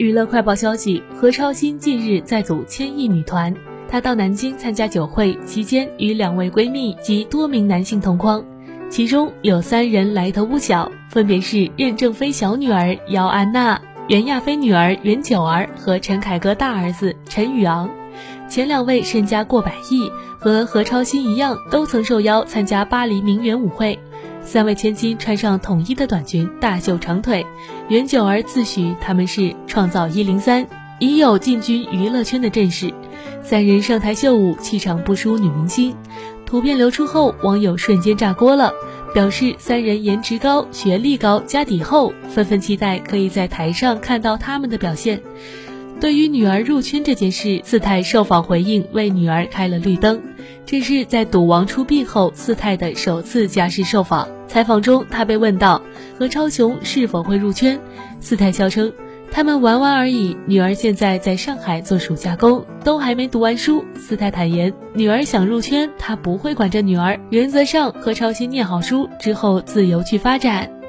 娱乐快报消息：何超欣近日再组千亿女团，她到南京参加酒会期间，与两位闺蜜及多名男性同框，其中有三人来头不小，分别是任正非小女儿姚安娜、袁亚飞女儿袁九儿和陈凯歌大儿子陈宇昂。前两位身家过百亿，和何超欣一样，都曾受邀参加巴黎名媛舞会。三位千金穿上统一的短裙，大秀长腿。袁九儿自诩他们是创造一零三，已有进军娱乐圈的阵势。三人上台秀舞，气场不输女明星。图片流出后，网友瞬间炸锅了，表示三人颜值高、学历高、家底厚，纷纷期待可以在台上看到他们的表现。对于女儿入圈这件事，四太受访回应为女儿开了绿灯。这是在赌王出殡后，四太的首次家事受访。采访中，他被问到何超琼是否会入圈，四太笑称他们玩玩而已。女儿现在在上海做暑假工，都还没读完书。四太坦言，女儿想入圈，他不会管着女儿。原则上，何超欣念好书之后自由去发展。